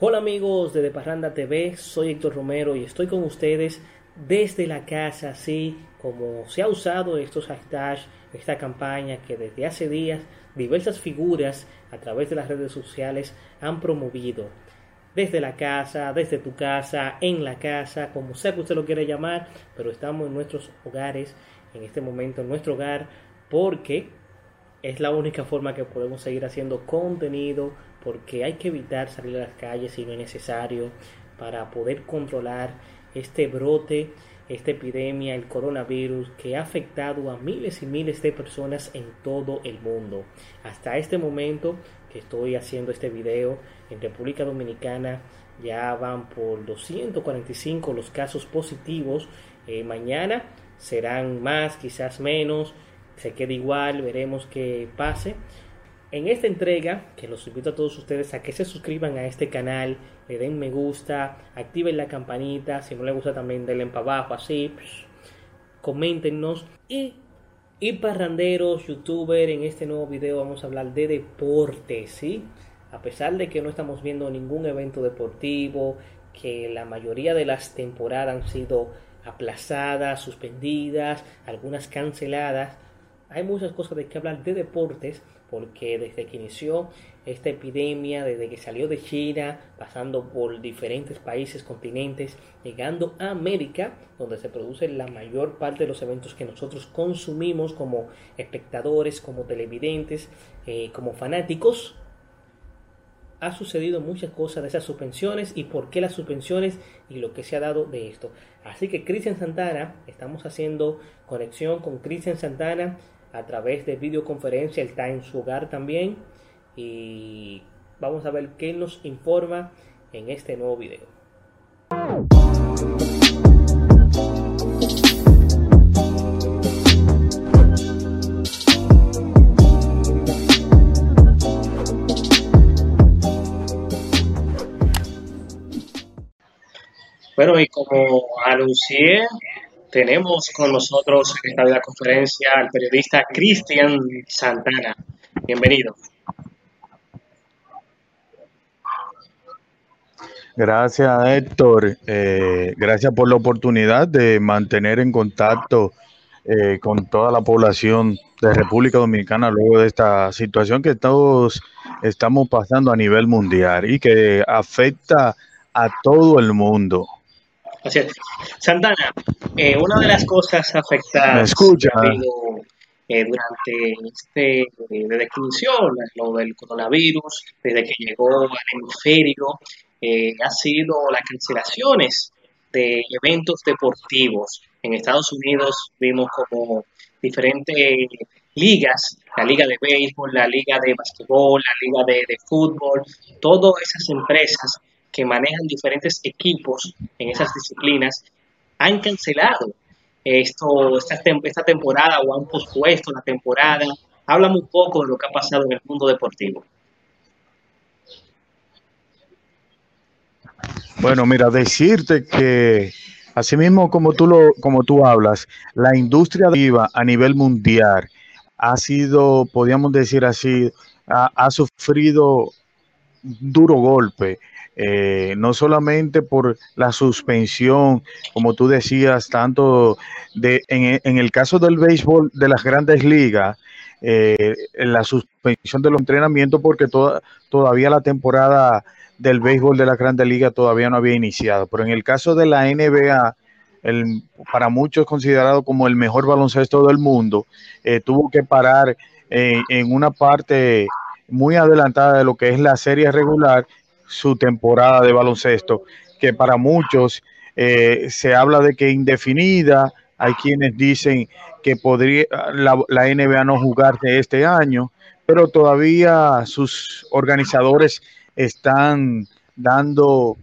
Hola amigos de De Parranda TV, soy Héctor Romero y estoy con ustedes desde la casa, así como se ha usado estos hashtags, esta campaña que desde hace días diversas figuras a través de las redes sociales han promovido. Desde la casa, desde tu casa, en la casa, como sea que usted lo quiera llamar, pero estamos en nuestros hogares, en este momento en nuestro hogar, porque es la única forma que podemos seguir haciendo contenido, porque hay que evitar salir a las calles si no es necesario para poder controlar este brote, esta epidemia, el coronavirus que ha afectado a miles y miles de personas en todo el mundo. Hasta este momento que estoy haciendo este video en República Dominicana ya van por 245 los casos positivos. Eh, mañana serán más, quizás menos, se queda igual, veremos qué pase. En esta entrega, que los invito a todos ustedes a que se suscriban a este canal, le den me gusta, activen la campanita, si no les gusta también denle para abajo, así, coméntenos y, y parranderos, youtuber, en este nuevo video vamos a hablar de deportes, ¿sí? A pesar de que no estamos viendo ningún evento deportivo, que la mayoría de las temporadas han sido aplazadas, suspendidas, algunas canceladas, hay muchas cosas de que hablar de deportes porque desde que inició esta epidemia, desde que salió de China, pasando por diferentes países, continentes, llegando a América, donde se produce la mayor parte de los eventos que nosotros consumimos como espectadores, como televidentes, eh, como fanáticos, ha sucedido muchas cosas de esas suspensiones y por qué las suspensiones y lo que se ha dado de esto. Así que Cristian Santana, estamos haciendo conexión con Cristian Santana a través de videoconferencia, él está en su hogar también y vamos a ver qué nos informa en este nuevo video. Bueno, y como anuncié tenemos con nosotros en esta vida conferencia al periodista Cristian Santana. Bienvenido. Gracias, Héctor. Eh, gracias por la oportunidad de mantener en contacto eh, con toda la población de República Dominicana luego de esta situación que todos estamos pasando a nivel mundial y que afecta a todo el mundo. Santana, eh, una de las cosas afectadas eh, durante este, desde que inició lo del coronavirus, desde que llegó al hemisferio, eh, ha sido las cancelaciones de eventos deportivos. En Estados Unidos vimos como diferentes ligas, la liga de béisbol, la liga de basquetbol, la liga de, de fútbol, todas esas empresas que manejan diferentes equipos en esas disciplinas han cancelado esto, esta, esta temporada o han pospuesto la temporada. Háblame un poco de lo que ha pasado en el mundo deportivo. Bueno, mira, decirte que así mismo como tú lo, como tú hablas, la industria viva a nivel mundial ha sido, podríamos decir así, ha, ha sufrido duro golpe eh, no solamente por la suspensión, como tú decías, tanto de, en, el caso del béisbol de las grandes ligas, eh, la suspensión de los entrenamientos porque todavía la temporada del béisbol de la grandes ligas todavía no había iniciado. Pero en el caso de la NBA, el, para muchos considerado como el mejor baloncesto del mundo, eh, tuvo que parar en una parte muy adelantada de lo que es la serie regular su temporada de baloncesto, que para muchos eh, se habla de que indefinida, hay quienes dicen que podría la, NBA no jugarse este año, pero todavía sus organizadores están dando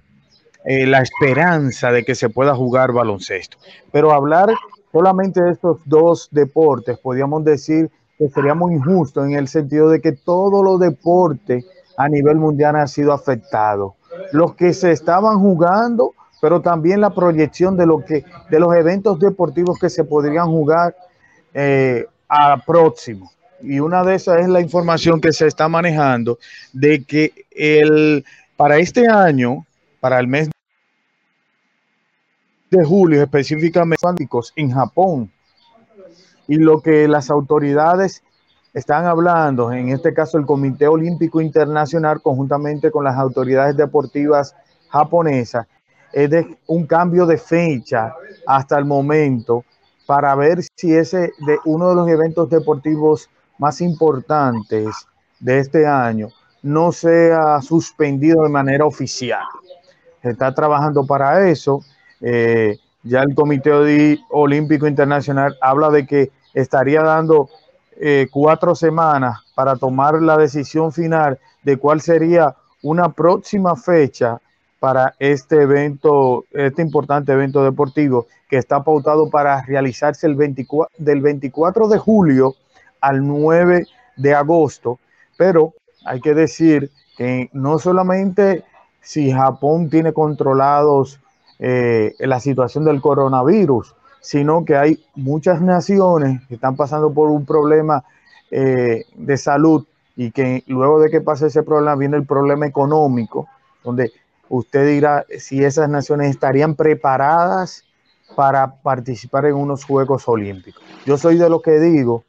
eh, la esperanza de que se pueda jugar baloncesto. Pero hablar solamente de estos dos deportes, podríamos decir que sería muy injusto en el sentido de que todos los deportes a nivel mundial ha sido afectado. Los que se estaban jugando, pero también la proyección de, lo que, de los eventos deportivos que se podrían jugar eh, a próximo. Y una de esas es la información que se está manejando de que el, para este año, para el mes de julio específicamente en Japón. Y lo que las autoridades están hablando, en este caso el Comité Olímpico Internacional, conjuntamente con las autoridades deportivas japonesas, es de un cambio de fecha hasta el momento para ver si ese de uno de los eventos deportivos más importantes de este año no sea suspendido de manera oficial. Se está trabajando para eso. Eh, ya el Comité Olímpico Internacional habla de que estaría dando eh, cuatro semanas para tomar la decisión final de cuál sería una próxima fecha para este evento, este importante evento deportivo que está pautado para realizarse el 24, del 24 de julio al 9 de agosto, pero hay que decir que no solamente si Japón tiene controlados eh, la situación del coronavirus, sino que hay muchas naciones que están pasando por un problema eh, de salud y que luego de que pase ese problema viene el problema económico, donde usted dirá si esas naciones estarían preparadas para participar en unos Juegos Olímpicos. Yo soy de lo que digo,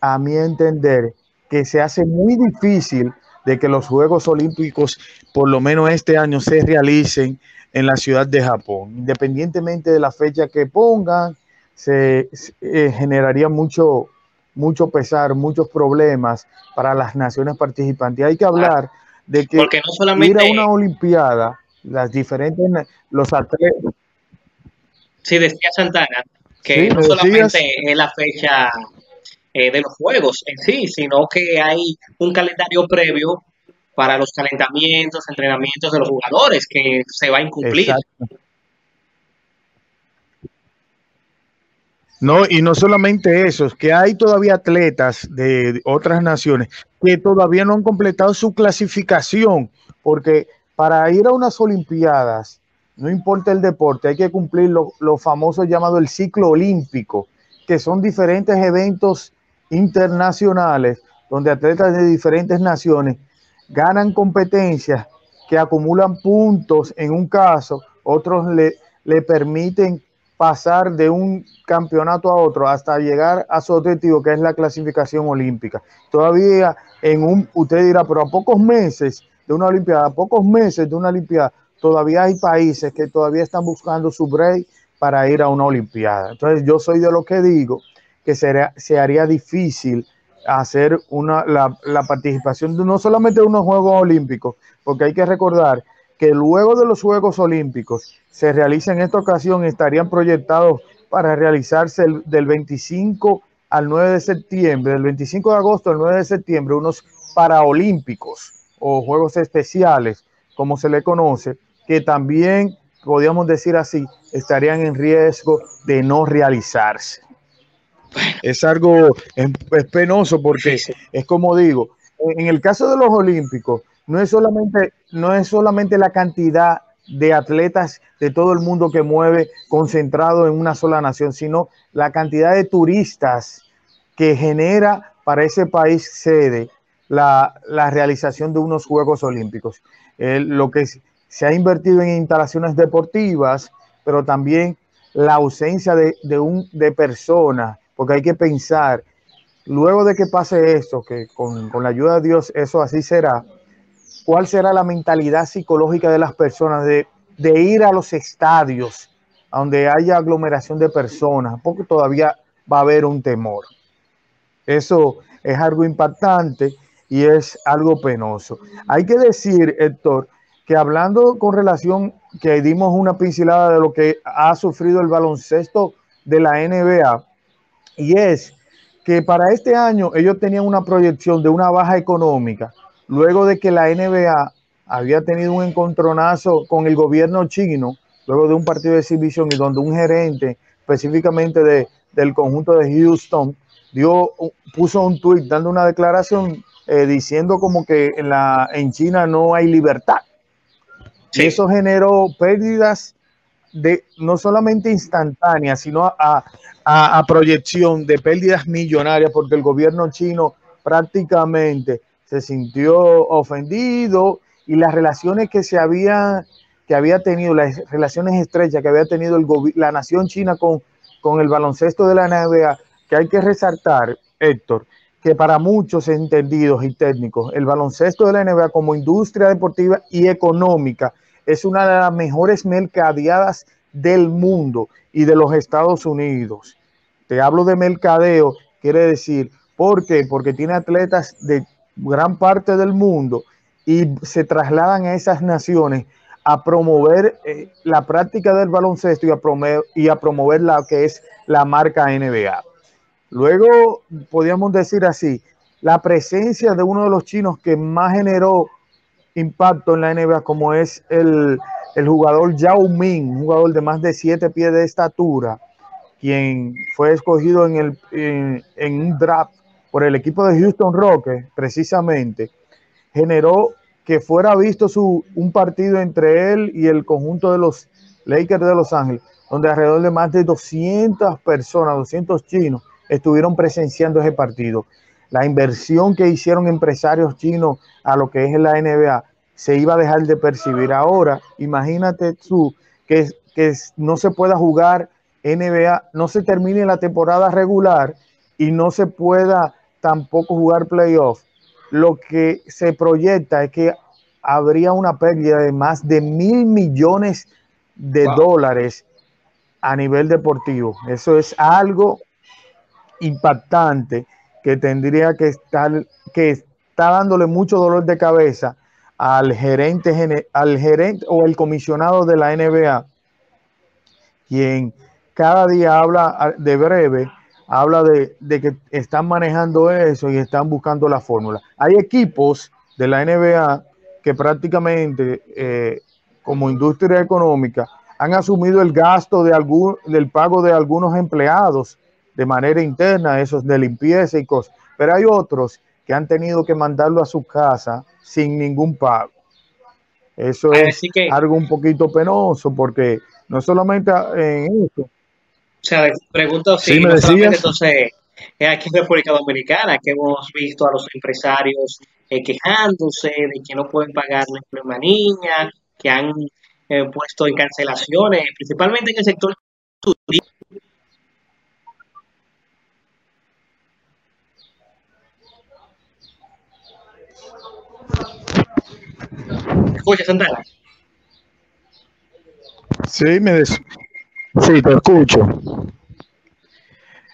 a mi entender, que se hace muy difícil de que los Juegos Olímpicos, por lo menos este año, se realicen en la ciudad de Japón. Independientemente de la fecha que pongan, se, eh, generaría mucho, mucho pesar, muchos problemas para las naciones participantes. Hay que hablar de que no solamente... ir a una Olimpiada, las diferentes, los atletas. Sí, decía Santana, que no solamente es la fecha eh, de los juegos en sí, sino que hay un calendario previo para los calentamientos, entrenamientos de los jugadores que se va a incumplir. No, y no solamente eso, es que hay todavía atletas de otras naciones que todavía no han completado su clasificación, porque para ir a unas Olimpiadas, no importa el deporte, hay que cumplir lo, lo famoso llamado el ciclo olímpico, que son diferentes eventos internacionales donde atletas de diferentes naciones ganan competencias que acumulan puntos en un caso, otros le, le permiten pasar de un campeonato a otro hasta llegar a su objetivo, que es la clasificación olímpica. Todavía en un, usted dirá, pero a pocos meses de una Olimpiada, a pocos meses de una Olimpiada, todavía hay países que todavía están buscando su break para ir a una Olimpiada. Entonces yo soy de lo que digo que se haría difícil hacer una, la, participación de no solamente de unos Juegos Olímpicos, porque hay que recordar que luego de los Juegos Olímpicos se realiza en esta ocasión, estarían proyectados para realizarse del 25 al 9 de septiembre, del 25 de agosto al 9 de septiembre, unos paraolímpicos o Juegos Especiales, como se le conoce, que también, podríamos decir así, estarían en riesgo de no realizarse es algo es, penoso porque es como digo, en el caso de los Olímpicos, no es solamente, no es solamente la cantidad de atletas de todo el mundo que mueve concentrado en una sola nación, sino la cantidad de turistas que genera para ese país sede la, realización de unos Juegos Olímpicos. lo que se ha invertido en instalaciones deportivas, pero también la ausencia de, de, un, de personas porque hay que pensar, luego de que pase esto, que con, la ayuda de Dios eso así será, ¿cuál será la mentalidad psicológica de las personas de, de ir a los estadios donde haya aglomeración de personas? Porque todavía va a haber un temor. Eso es algo impactante y es algo penoso. Hay que decir, Héctor, que hablando con relación, que dimos una pincelada de lo que ha sufrido el baloncesto de la NBA, y es que para este año ellos tenían una proyección de una baja económica, luego de que la NBA había tenido un encontronazo con el gobierno chino, luego de un partido de exhibición y donde un gerente específicamente de, del conjunto de Houston dio, puso un tuit dando una declaración eh, diciendo como que en, la, en China no hay libertad. Y eso generó pérdidas de no solamente instantánea, sino a, a, proyección de pérdidas millonarias, porque el gobierno chino prácticamente se sintió ofendido y las relaciones que se había, que había tenido, las relaciones estrechas que había tenido el la nación china con, con el baloncesto de la NBA, que hay que resaltar, Héctor, que para muchos entendidos y técnicos, el baloncesto de la NBA como industria deportiva y económica es una de las mejores mercadeadas del mundo y de los Estados Unidos. Te hablo de mercadeo, quiere decir, ¿por qué? Porque tiene atletas de gran parte del mundo y se trasladan a esas naciones a promover eh, la práctica del baloncesto y a, promover, y a promover la que es la marca NBA. Luego, podríamos decir así, la presencia de uno de los chinos que más generó impacto en la NBA, como es el, jugador Yao Ming, un jugador de más de siete pies de estatura, quien fue escogido en, el, en, un draft por el equipo de Houston Rockets, precisamente, generó que fuera visto su, un partido entre él y el conjunto de los Lakers de Los Ángeles, donde alrededor de más de 200 personas, 200 chinos, estuvieron presenciando ese partido. La inversión que hicieron empresarios chinos a lo que es la NBA se iba a dejar de percibir. Ahora, imagínate tú que, que no se pueda jugar NBA, no se termine la temporada regular y no se pueda tampoco jugar playoff. Lo que se proyecta es que habría una pérdida de más de mil millones de dólares a nivel deportivo. Eso es algo impactante que tendría que estar, que está dándole mucho dolor de cabeza al gerente, al gerente o el comisionado de la NBA, quien cada día habla de breve, habla de, que están manejando eso y están buscando la fórmula. Hay equipos de la NBA que prácticamente eh, como industria económica han asumido el gasto de algún, del pago de algunos empleados de manera interna, esos de limpieza y cosas. Pero hay otros que han tenido que mandarlo a su casa sin ningún pago. Eso es algo un poquito penoso porque no solamente en eso. O sea, pregunto si no solamente entonces es aquí en República Dominicana que hemos visto a los empresarios eh, quejándose de que no pueden pagar la niña, que han eh, puesto en cancelaciones, principalmente en el sector turístico escuchas, Santana? Sí, me sí, te escucho.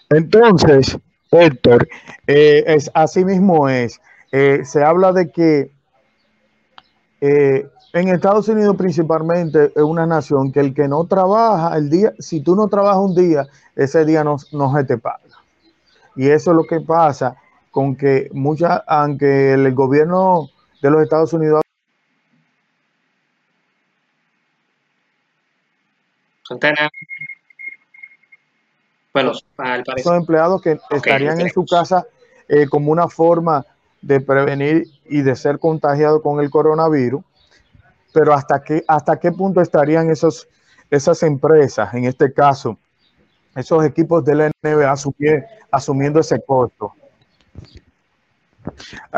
Entonces, Héctor, eh, es, así mismo es. Eh, se habla de que eh, en Estados Unidos principalmente es una nación que el que no trabaja el día, si tú no trabajas un día, ese día no, no se te paga. Y eso es lo que pasa con que muchas, aunque el gobierno de los Estados Unidos Bueno, al parecer. Son empleados que estarían en su casa eh, como una forma de prevenir y de ser contagiados con el coronavirus, pero hasta qué, hasta qué punto estarían esos, esas empresas, en este caso, esos equipos de la NBA asumiendo ese costo.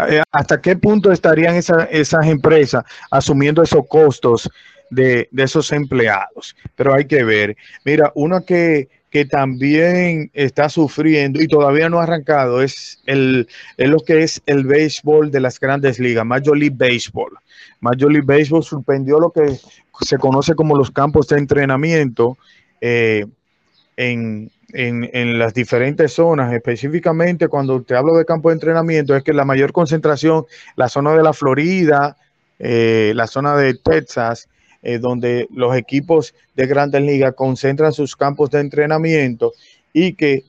Eh, ¿Hasta qué punto estarían esas empresas asumiendo esos costos de, esos empleados. Pero hay que ver. Mira, uno que, que también está sufriendo y todavía no ha arrancado es, el, es lo que es el béisbol de las grandes ligas, Major League Baseball. Major League Baseball suspendió lo que se conoce como los campos de entrenamiento eh, en, en, las diferentes zonas, específicamente cuando te hablo de campo de entrenamiento, es que la mayor concentración, la zona de la Florida, eh, la zona de Texas, eh, donde los equipos de grandes ligas concentran sus campos de entrenamiento y que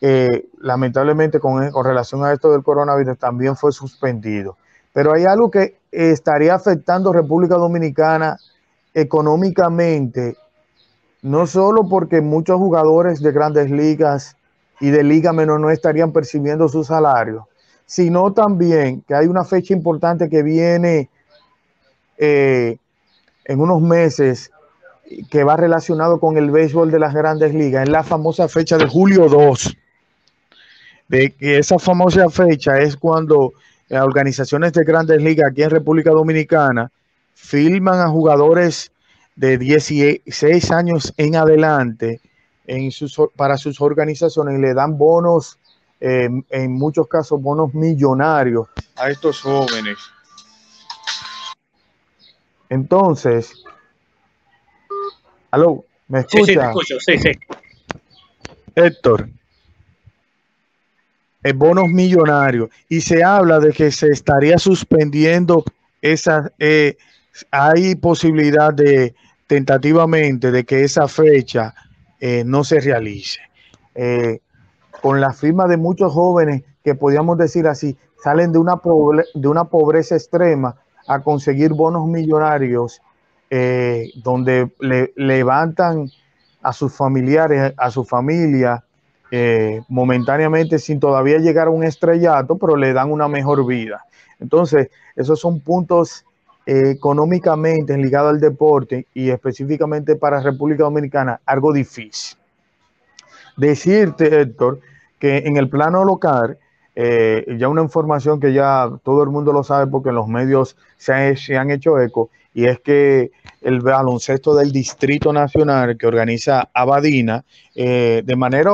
eh, lamentablemente con, relación a esto del coronavirus también fue suspendido. Pero hay algo que estaría afectando República Dominicana económicamente, no solo porque muchos jugadores de grandes ligas y de liga menor no estarían percibiendo su salario, sino también que hay una fecha importante que viene eh, en unos meses que va relacionado con el béisbol de las grandes ligas, es la famosa fecha de julio 2. De que esa famosa fecha es cuando organizaciones de grandes ligas aquí en República Dominicana filman a jugadores de 16 años en adelante en sus, para sus organizaciones y le dan bonos, eh, en muchos casos bonos millonarios a estos jóvenes. Entonces, aló, ¿me escucha? Sí, sí, sí, Héctor, el bonos millonarios y se habla de que se estaría suspendiendo esa, eh, hay posibilidad de tentativamente de que esa fecha eh, no se realice. Eh, con la firma de muchos jóvenes que podríamos decir así, salen de una, de una pobreza extrema a conseguir bonos millonarios eh, donde le levantan a sus familiares, a su familia, momentáneamente sin todavía llegar a un estrellato, pero le dan una mejor vida. Entonces, esos son puntos económicamente ligado al deporte y específicamente para República Dominicana, algo difícil. Decirte, Héctor, que en el plano local, eh, ya una información que ya todo el mundo lo sabe porque los medios se, han hecho eco, y es que el baloncesto del Distrito Nacional que organiza Abadina, eh, de manera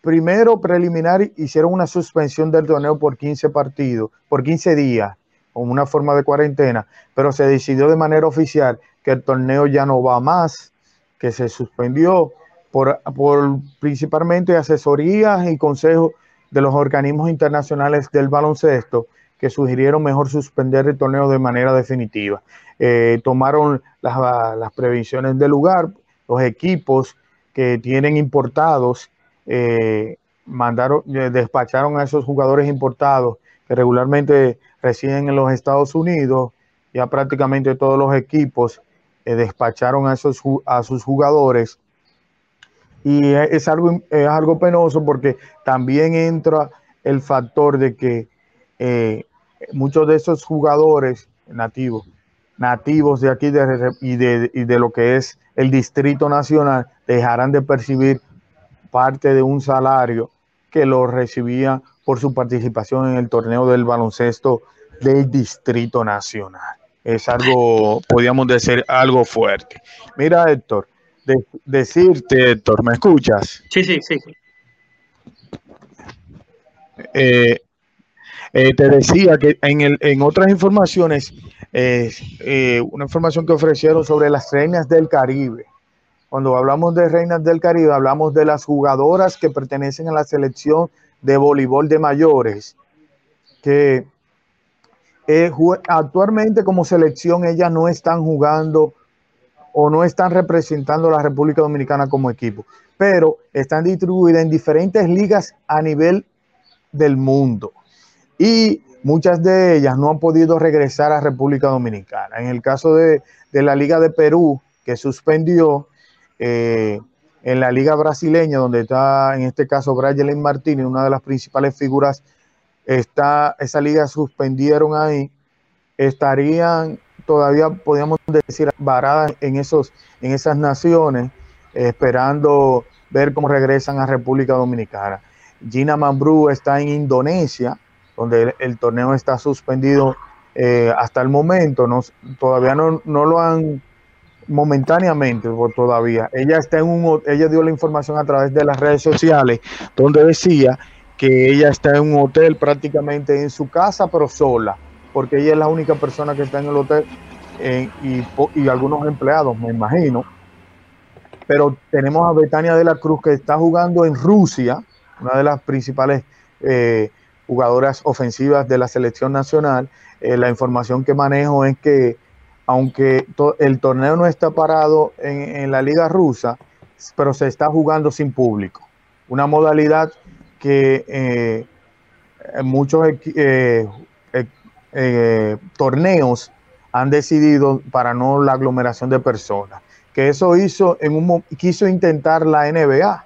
primero preliminar hicieron una suspensión del torneo por 15 partidos, por 15 días, como una forma de cuarentena, pero se decidió de manera oficial que el torneo ya no va más, que se suspendió por, por principalmente asesorías y consejos de los organismos internacionales del baloncesto que sugirieron mejor suspender el torneo de manera definitiva. Eh, tomaron las, las, previsiones del lugar, los equipos que tienen importados, eh, mandaron, eh, despacharon a esos jugadores importados que regularmente residen en los Estados Unidos, ya prácticamente todos los equipos despacharon a, esos, a sus jugadores. Y es algo, es algo penoso porque también entra el factor de que eh, muchos de esos jugadores nativos, nativos de aquí y, de, y de lo que es el Distrito Nacional, dejarán de percibir parte de un salario que lo recibía por su participación en el torneo del baloncesto del Distrito Nacional. Es algo, podríamos decir, algo fuerte. Mira, Héctor, decirte, Héctor, ¿me escuchas? Sí, sí, sí. Eh, eh, te decía que en, el, en otras informaciones, eh, una información que ofrecieron sobre las reinas del Caribe. Cuando hablamos de reinas del Caribe, hablamos de las jugadoras que pertenecen a la selección de voleibol de mayores, que eh, actualmente como selección ellas no están jugando o no están representando a la República Dominicana como equipo, pero están distribuidas en diferentes ligas a nivel del mundo. Y muchas de ellas no han podido regresar a República Dominicana. En el caso de, la Liga de Perú, que suspendió, eh, en la Liga Brasileña, donde está en este caso Brian Martínez, una de las principales figuras está, esa liga suspendieron ahí, estarían todavía, podríamos decir, varadas en, esos, en esas naciones, esperando ver cómo regresan a República Dominicana. Gina Mambrú está en Indonesia, donde el, torneo está suspendido eh, hasta el momento, no, todavía no, no lo han momentáneamente todavía. Ella está en un ella dio la información a través de las redes sociales donde decía que ella está en un hotel prácticamente en su casa, pero sola, porque ella es la única persona que está en el hotel eh, y, algunos empleados, me imagino. Pero tenemos a Betania de la Cruz que está jugando en Rusia, una de las principales eh, jugadoras ofensivas de la selección nacional. Eh, la información que manejo es que aunque el torneo no está parado en la liga rusa, pero se está jugando sin público. Una modalidad que muchos eh, eh, torneos han decidido para no la aglomeración de personas. Que eso hizo en un quiso intentar la NBA,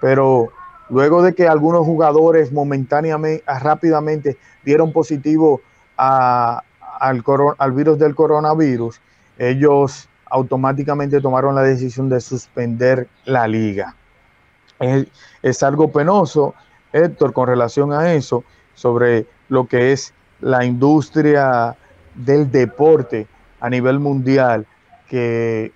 pero luego de que algunos jugadores momentáneamente, rápidamente dieron positivo al, al virus del coronavirus, ellos automáticamente tomaron la decisión de suspender la liga. es algo penoso Héctor, con relación a eso, sobre lo que es la industria del deporte a nivel mundial que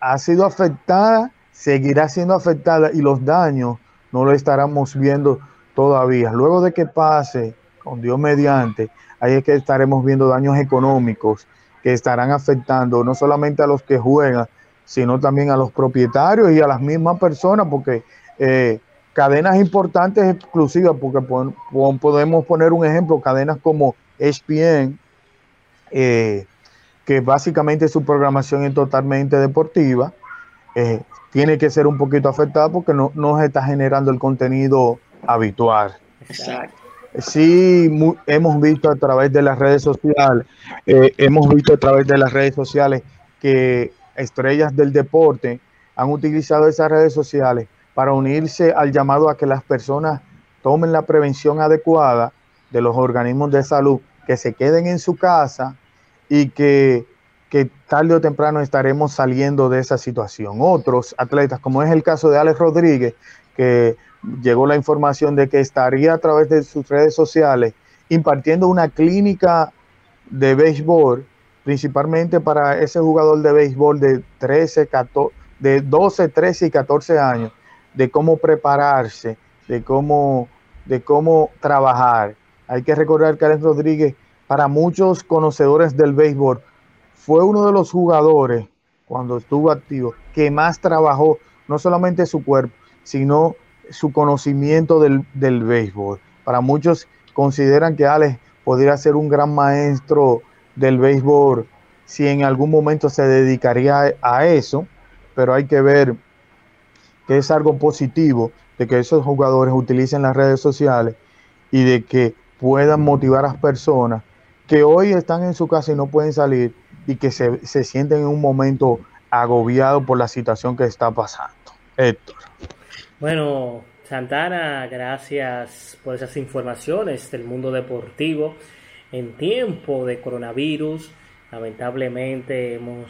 ha sido afectada, seguirá siendo afectada y los daños no lo estaremos viendo todavía. Luego de que pase, con Dios mediante, ahí es que estaremos viendo daños económicos que estarán afectando no solamente a los que juegan, sino también a los propietarios y a las mismas personas, porque eh, cadenas importantes exclusivas, porque podemos poner un ejemplo, cadenas como ESPN, eh, que básicamente su programación es totalmente deportiva, eh, tiene que ser un poquito afectada porque no, no se está generando el contenido habitual. Exacto. Sí, hemos visto a través de las redes sociales, eh, hemos visto a través de las redes sociales que estrellas del deporte han utilizado esas redes sociales para unirse al llamado a que las personas tomen la prevención adecuada de los organismos de salud, que se queden en su casa y que, que tarde o temprano estaremos saliendo de esa situación. Otros atletas, como es el caso de Alex Rodríguez, que llegó la información de que estaría a través de sus redes sociales impartiendo una clínica de béisbol, principalmente para ese jugador de béisbol de 13, 14, de 12, 13 y 14 años, de cómo prepararse, de cómo, de cómo trabajar. Hay que recordar que Alex Rodríguez, para muchos conocedores del béisbol, fue uno de los jugadores, cuando estuvo activo, que más trabajó, no solamente su cuerpo, sino su conocimiento del, del béisbol. Para muchos consideran que Alex podría ser un gran maestro del béisbol si en algún momento se dedicaría a eso, pero hay que ver que es algo positivo de que esos jugadores utilicen las redes sociales y de que puedan motivar a las personas que hoy están en su casa y no pueden salir y que se, se sienten en un momento agobiado por la situación que está pasando. Héctor. Bueno, Santana, gracias por esas informaciones del mundo deportivo. En tiempo de coronavirus, lamentablemente hemos,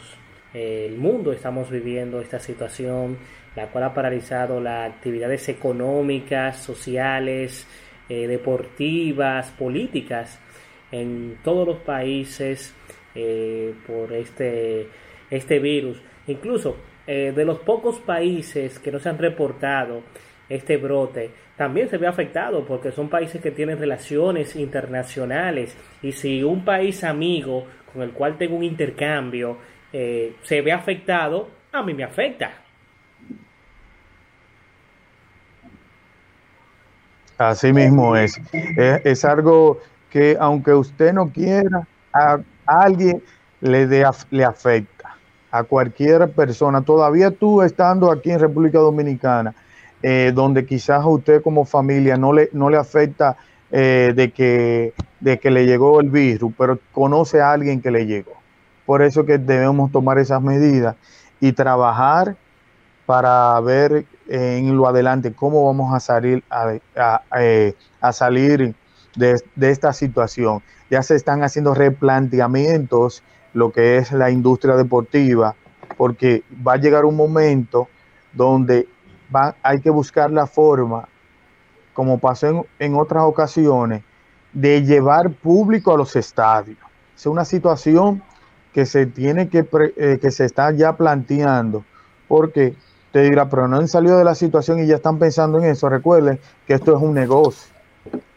eh, el mundo estamos viviendo esta situación, la cual ha paralizado las actividades económicas, sociales, eh, deportivas, políticas en todos los países eh, por este, este virus. Incluso eh, de los pocos países que no se han reportado este brote, también se ve afectado porque son países que tienen relaciones internacionales y si un país amigo con el cual tengo un intercambio se ve afectado, a mí me afecta. Así mismo es. Es, algo que aunque usted no quiera, a, alguien le, le afecta a cualquier persona, todavía tú estando aquí en República Dominicana, eh, donde quizás a usted como familia no le, no le afecta eh, de, que, de que le llegó el virus, pero conoce a alguien que le llegó. Por eso que debemos tomar esas medidas y trabajar para ver en lo adelante cómo vamos a salir a, eh, salir de, de, esta situación. Ya se están haciendo replanteamientos lo que es la industria deportiva, porque va a llegar un momento donde hay que buscar la forma, como pasó en, otras ocasiones, de llevar público a los estadios. Es una situación que se tiene que, eh, que se está ya planteando, porque te dirá, pero no han salido de la situación y ya están pensando en eso. Recuerden que esto es un negocio,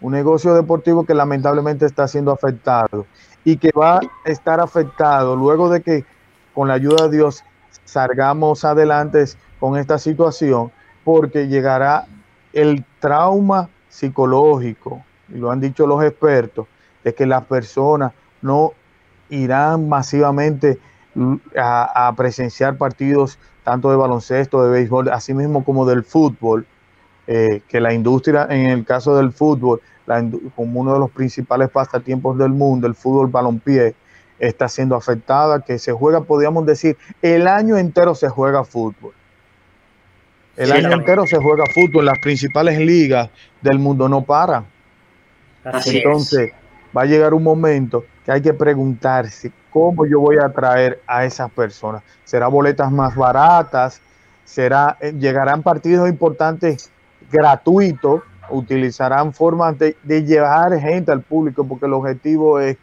un negocio deportivo que lamentablemente está siendo afectado y que va a estar afectado luego de que con la ayuda de Dios salgamos adelante con esta situación, porque llegará el trauma psicológico, y lo han dicho los expertos, de que las personas no irán masivamente a, presenciar partidos tanto de baloncesto, de béisbol, así mismo como del fútbol, eh, que la industria, en el caso del fútbol, como uno de los principales pasatiempos del mundo, el fútbol balompié, está siendo afectada, que se juega, podríamos decir, el año entero se juega fútbol. El año entero se juega fútbol, las principales ligas del mundo no paran. Entonces, va a llegar un momento que hay que preguntarse cómo yo voy a atraer a esas personas. ¿Será boletas más baratas? ¿Será, eh, llegarán partidos importantes gratuitos? utilizarán formas de, llevar gente al público, porque el objetivo es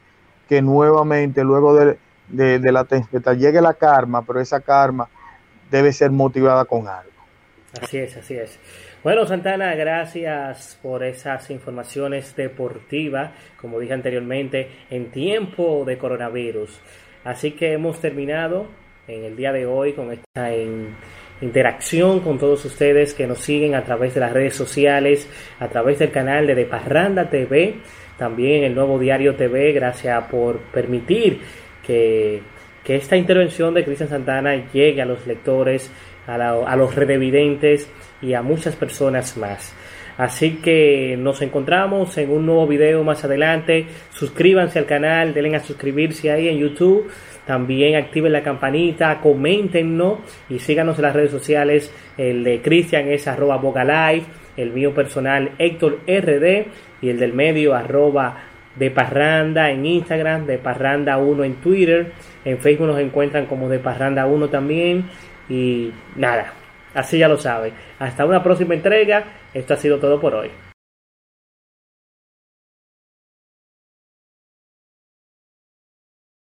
que nuevamente, luego de, de, la tempestad. Llegue la karma, pero esa karma debe ser motivada con algo. Así es, así es. Bueno, Santana, gracias por esas informaciones deportivas, como dije anteriormente, en tiempo de coronavirus. Así que hemos terminado en el día de hoy con esta interacción con todos ustedes que nos siguen a través de las redes sociales, a través del canal de De Parranda TV, también el nuevo Diario TV. Gracias por permitir que, que esta intervención de Cristian Santana llegue a los lectores, a, los redevidentes y a muchas personas más. Así que nos encontramos en un nuevo video más adelante. Suscríbanse al canal, denle a suscribirse ahí en YouTube. También activen la campanita, coméntenos y síganos en las redes sociales. El de Cristian es arroba Bogalive, el mío personal Héctor RD y el del medio arroba de Parranda en Instagram, de Parranda 1 en Twitter. En Facebook nos encuentran como de Parranda 1 también. Y nada, Así ya lo sabe. Hasta una próxima entrega. Esto ha sido todo por hoy.